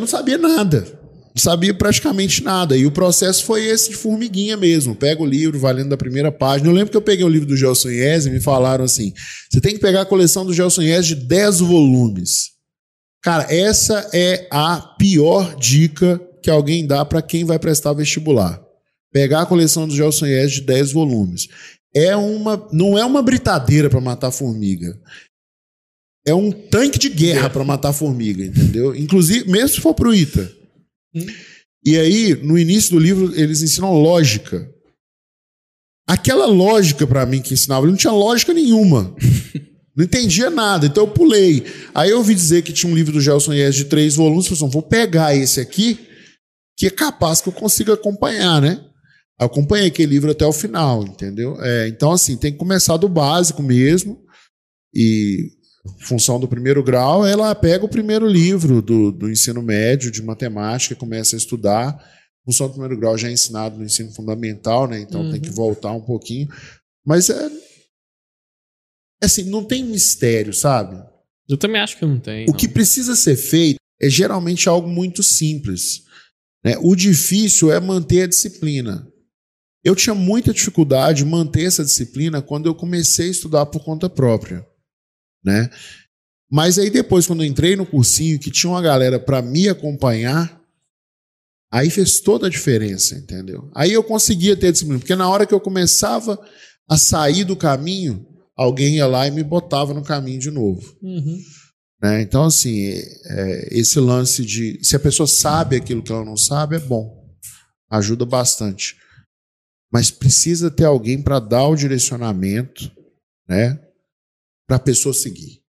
não sabia nada. Não sabia praticamente nada. E o processo foi esse de formiguinha mesmo. Pega o livro, valendo da primeira página. Eu lembro que eu peguei o livro do Gelson Yes e me falaram assim: você tem que pegar a coleção do Gelson Yes de 10 volumes. Cara, essa é a pior dica que alguém dá para quem vai prestar vestibular. Pegar a coleção do Gelson Yes de 10 volumes. É uma, não é uma britadeira para matar formiga é um tanque de guerra para matar formiga, entendeu? Inclusive, mesmo se for pro ITA. Hum. E aí, no início do livro, eles ensinam lógica. Aquela lógica para mim que ensinava, não tinha lógica nenhuma. Não entendia nada, então eu pulei. Aí eu ouvi dizer que tinha um livro do Gelson Yes de três volumes, eu falei assim, vou pegar esse aqui, que é capaz que eu consiga acompanhar, né? Eu acompanhei aquele livro até o final, entendeu? É, então, assim, tem que começar do básico mesmo. E função do primeiro grau, ela pega o primeiro livro do, do ensino médio de matemática, começa a estudar. Função do primeiro grau já é ensinado no ensino fundamental, né? Então uhum. tem que voltar um pouquinho. Mas é. Assim, não tem mistério, sabe? Eu também acho que não tem. O não. que precisa ser feito é geralmente algo muito simples. Né? O difícil é manter a disciplina. Eu tinha muita dificuldade de manter essa disciplina quando eu comecei a estudar por conta própria né? Mas aí depois, quando eu entrei no cursinho, que tinha uma galera para me acompanhar, aí fez toda a diferença, entendeu? Aí eu conseguia ter disciplina, porque na hora que eu começava a sair do caminho, alguém ia lá e me botava no caminho de novo. Uhum. Né? Então, assim, é, esse lance de. Se a pessoa sabe aquilo que ela não sabe, é bom. Ajuda bastante. Mas precisa ter alguém para dar o direcionamento, né? Para a pessoa seguir.